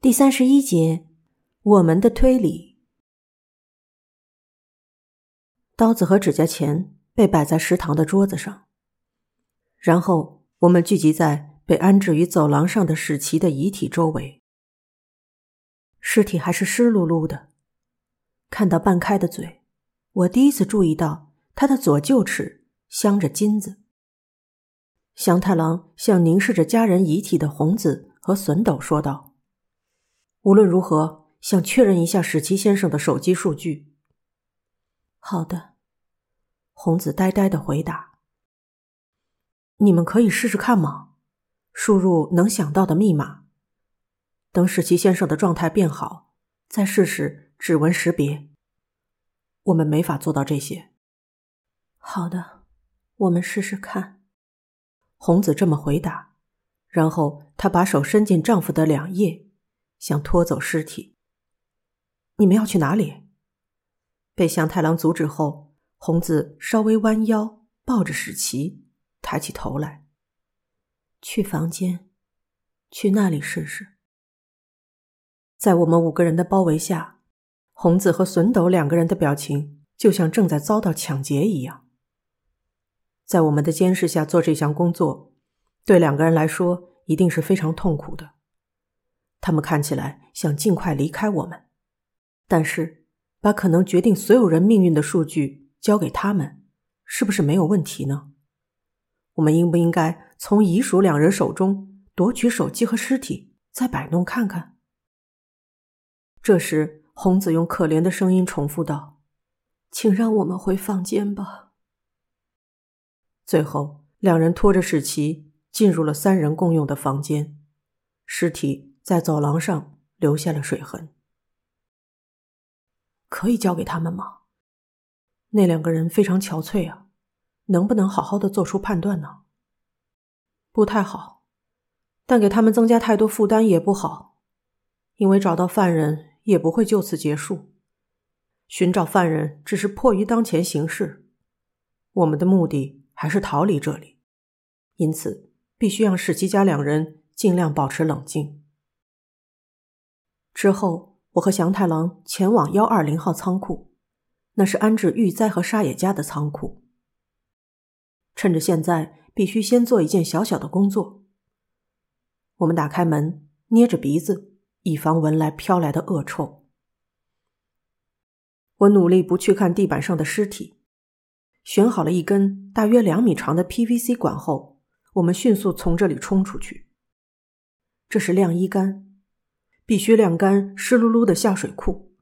第三十一节，我们的推理。刀子和指甲钳被摆在食堂的桌子上，然后我们聚集在被安置于走廊上的史奇的遗体周围。尸体还是湿漉漉的，看到半开的嘴，我第一次注意到他的左臼齿镶着金子。祥太郎向凝视着家人遗体的红子和笋斗说道。无论如何，想确认一下史奇先生的手机数据。好的，红子呆呆的回答。你们可以试试看吗？输入能想到的密码。等史奇先生的状态变好，再试试指纹识别。我们没法做到这些。好的，我们试试看。红子这么回答，然后她把手伸进丈夫的两腋。想拖走尸体。你们要去哪里？被向太郎阻止后，红子稍微弯腰，抱着史奇，抬起头来。去房间，去那里试试。在我们五个人的包围下，红子和笋斗两个人的表情就像正在遭到抢劫一样。在我们的监视下做这项工作，对两个人来说一定是非常痛苦的。他们看起来想尽快离开我们，但是把可能决定所有人命运的数据交给他们，是不是没有问题呢？我们应不应该从遗属两人手中夺取手机和尸体，再摆弄看看？这时，红子用可怜的声音重复道：“请让我们回房间吧。”最后，两人拖着史奇进入了三人共用的房间，尸体。在走廊上留下了水痕，可以交给他们吗？那两个人非常憔悴啊，能不能好好的做出判断呢？不太好，但给他们增加太多负担也不好，因为找到犯人也不会就此结束，寻找犯人只是迫于当前形势，我们的目的还是逃离这里，因此必须让史基家两人尽量保持冷静。之后，我和祥太郎前往幺二零号仓库，那是安置玉哉和沙野家的仓库。趁着现在，必须先做一件小小的工作。我们打开门，捏着鼻子，以防闻来飘来的恶臭。我努力不去看地板上的尸体，选好了一根大约两米长的 PVC 管后，我们迅速从这里冲出去。这是晾衣杆。必须晾干湿漉漉的下水裤，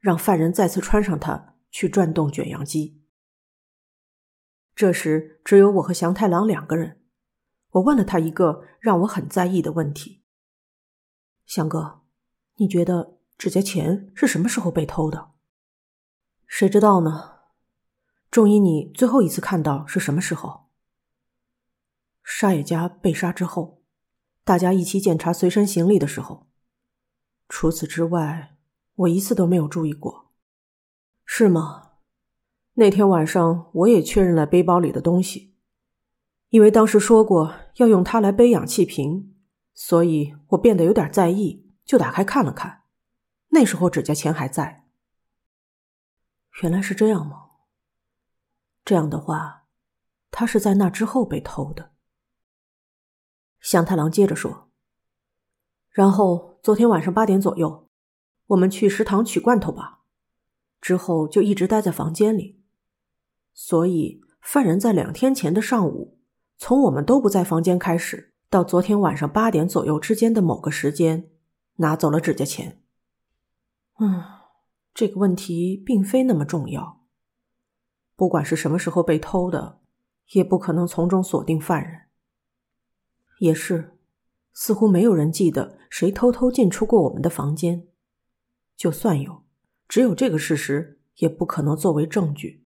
让犯人再次穿上它去转动卷扬机。这时只有我和祥太郎两个人。我问了他一个让我很在意的问题：“祥哥，你觉得指甲钳是什么时候被偷的？”“谁知道呢？”“仲一，你最后一次看到是什么时候？”“沙野家被杀之后，大家一起检查随身行李的时候。”除此之外，我一次都没有注意过，是吗？那天晚上我也确认了背包里的东西，因为当时说过要用它来背氧气瓶，所以我变得有点在意，就打开看了看。那时候指甲钳还在。原来是这样吗？这样的话，他是在那之后被偷的。向太郎接着说。然后昨天晚上八点左右，我们去食堂取罐头吧。之后就一直待在房间里。所以犯人在两天前的上午，从我们都不在房间开始，到昨天晚上八点左右之间的某个时间，拿走了指甲钳。嗯，这个问题并非那么重要。不管是什么时候被偷的，也不可能从中锁定犯人。也是。似乎没有人记得谁偷偷进出过我们的房间，就算有，只有这个事实也不可能作为证据。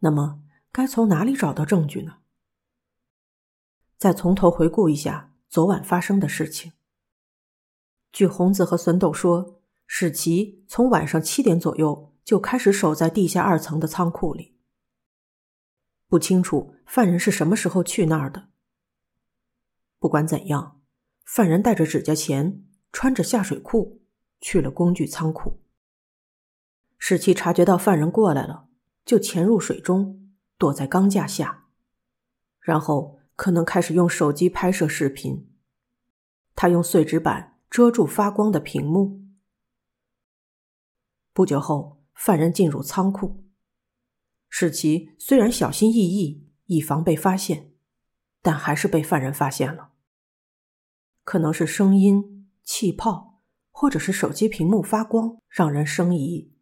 那么，该从哪里找到证据呢？再从头回顾一下昨晚发生的事情。据红子和笋斗说，史奇从晚上七点左右就开始守在地下二层的仓库里。不清楚犯人是什么时候去那儿的。不管怎样。犯人带着指甲钳穿着下水裤去了工具仓库。史奇察觉到犯人过来了，就潜入水中，躲在钢架下，然后可能开始用手机拍摄视频。他用碎纸板遮住发光的屏幕。不久后，犯人进入仓库。史奇虽然小心翼翼，以防被发现，但还是被犯人发现了。可能是声音、气泡，或者是手机屏幕发光，让人生疑。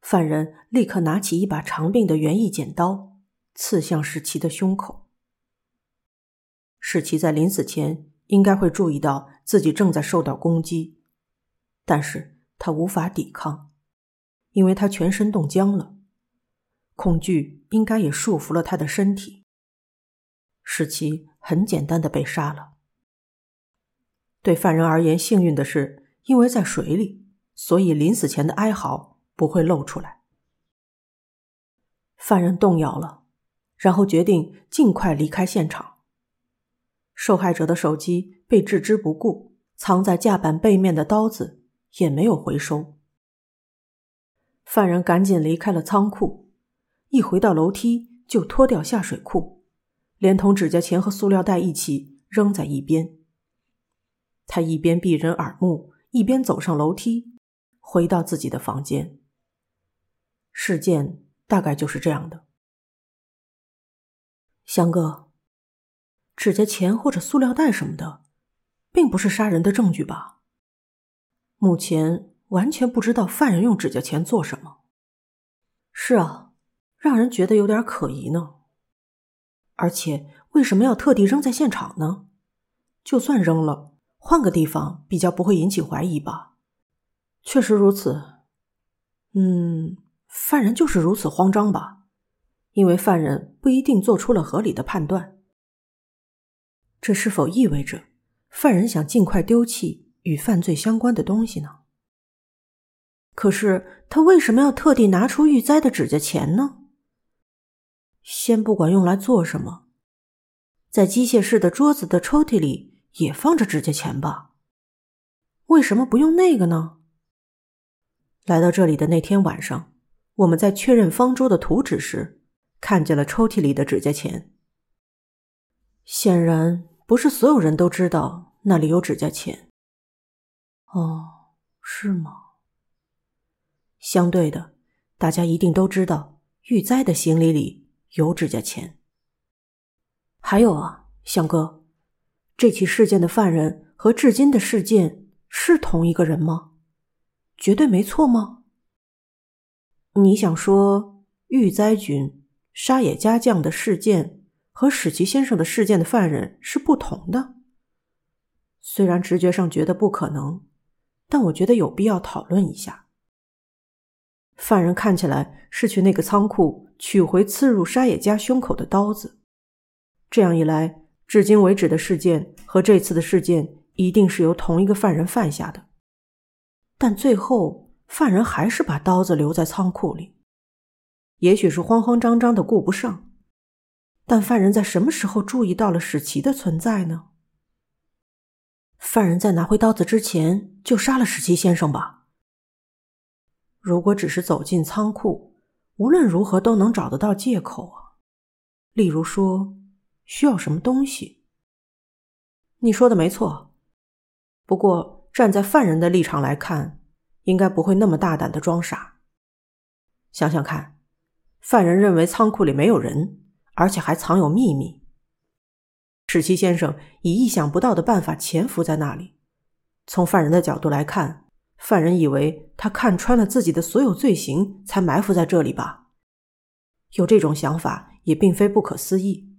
犯人立刻拿起一把长柄的园艺剪刀，刺向史奇的胸口。史奇在临死前应该会注意到自己正在受到攻击，但是他无法抵抗，因为他全身冻僵了。恐惧应该也束缚了他的身体。史奇很简单的被杀了。对犯人而言，幸运的是，因为在水里，所以临死前的哀嚎不会露出来。犯人动摇了，然后决定尽快离开现场。受害者的手机被置之不顾，藏在架板背面的刀子也没有回收。犯人赶紧离开了仓库。一回到楼梯，就脱掉下水裤，连同指甲钳和塑料袋一起扔在一边。他一边避人耳目，一边走上楼梯，回到自己的房间。事件大概就是这样的。香哥，指甲钳或者塑料袋什么的，并不是杀人的证据吧？目前完全不知道犯人用指甲钳做什么。是啊。让人觉得有点可疑呢。而且为什么要特地扔在现场呢？就算扔了，换个地方比较不会引起怀疑吧。确实如此。嗯，犯人就是如此慌张吧？因为犯人不一定做出了合理的判断。这是否意味着犯人想尽快丢弃与犯罪相关的东西呢？可是他为什么要特地拿出玉栽的指甲钳呢？先不管用来做什么，在机械室的桌子的抽屉里也放着指甲钳吧？为什么不用那个呢？来到这里的那天晚上，我们在确认方舟的图纸时，看见了抽屉里的指甲钳。显然，不是所有人都知道那里有指甲钳。哦，是吗？相对的，大家一定都知道玉栽的行李里。有指甲钳。还有啊，相哥，这起事件的犯人和至今的事件是同一个人吗？绝对没错吗？你想说玉灾君沙野家将的事件和史奇先生的事件的犯人是不同的？虽然直觉上觉得不可能，但我觉得有必要讨论一下。犯人看起来是去那个仓库。取回刺入沙野家胸口的刀子，这样一来，至今为止的事件和这次的事件一定是由同一个犯人犯下的。但最后，犯人还是把刀子留在仓库里，也许是慌慌张张的顾不上。但犯人在什么时候注意到了史奇的存在呢？犯人在拿回刀子之前就杀了史奇先生吧？如果只是走进仓库，无论如何都能找得到借口啊，例如说需要什么东西。你说的没错，不过站在犯人的立场来看，应该不会那么大胆的装傻。想想看，犯人认为仓库里没有人，而且还藏有秘密。史奇先生以意想不到的办法潜伏在那里，从犯人的角度来看。犯人以为他看穿了自己的所有罪行，才埋伏在这里吧？有这种想法也并非不可思议。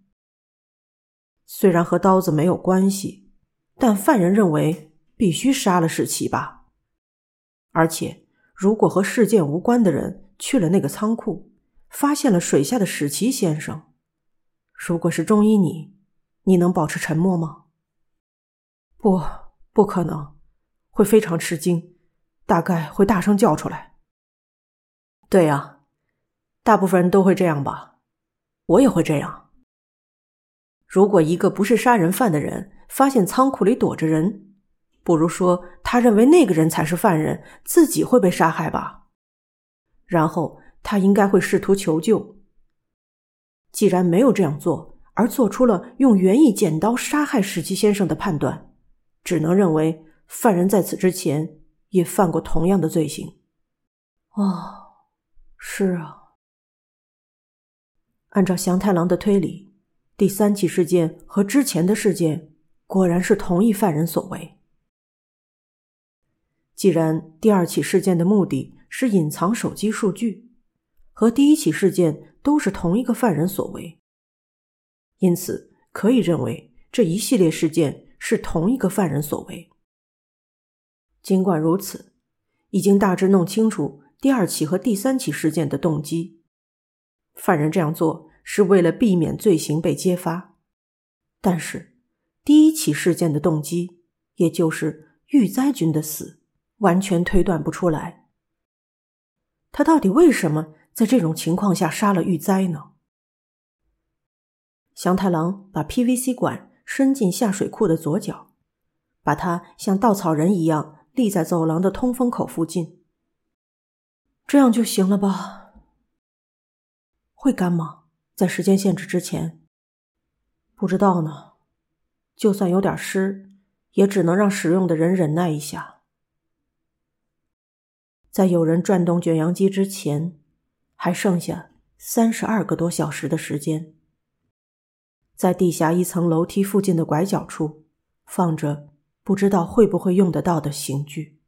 虽然和刀子没有关系，但犯人认为必须杀了史奇吧？而且，如果和事件无关的人去了那个仓库，发现了水下的史奇先生，如果是中医你，你能保持沉默吗？不，不可能，会非常吃惊。大概会大声叫出来。对呀，大部分人都会这样吧，我也会这样。如果一个不是杀人犯的人发现仓库里躲着人，不如说他认为那个人才是犯人，自己会被杀害吧。然后他应该会试图求救。既然没有这样做，而做出了用园艺剪刀杀害史基先生的判断，只能认为犯人在此之前也犯过同样的罪行。哦，是啊。按照祥太郎的推理，第三起事件和之前的事件果然是同一犯人所为。既然第二起事件的目的是隐藏手机数据，和第一起事件都是同一个犯人所为，因此可以认为这一系列事件是同一个犯人所为。尽管如此，已经大致弄清楚第二起和第三起事件的动机。犯人这样做是为了避免罪行被揭发，但是第一起事件的动机，也就是玉灾君的死，完全推断不出来。他到底为什么在这种情况下杀了玉灾呢？祥太郎把 PVC 管伸进下水库的左脚，把它像稻草人一样立在走廊的通风口附近，这样就行了吧？会干吗？在时间限制之前，不知道呢。就算有点湿，也只能让使用的人忍耐一下。在有人转动卷扬机之前，还剩下三十二个多小时的时间。在地下一层楼梯附近的拐角处，放着不知道会不会用得到的刑具。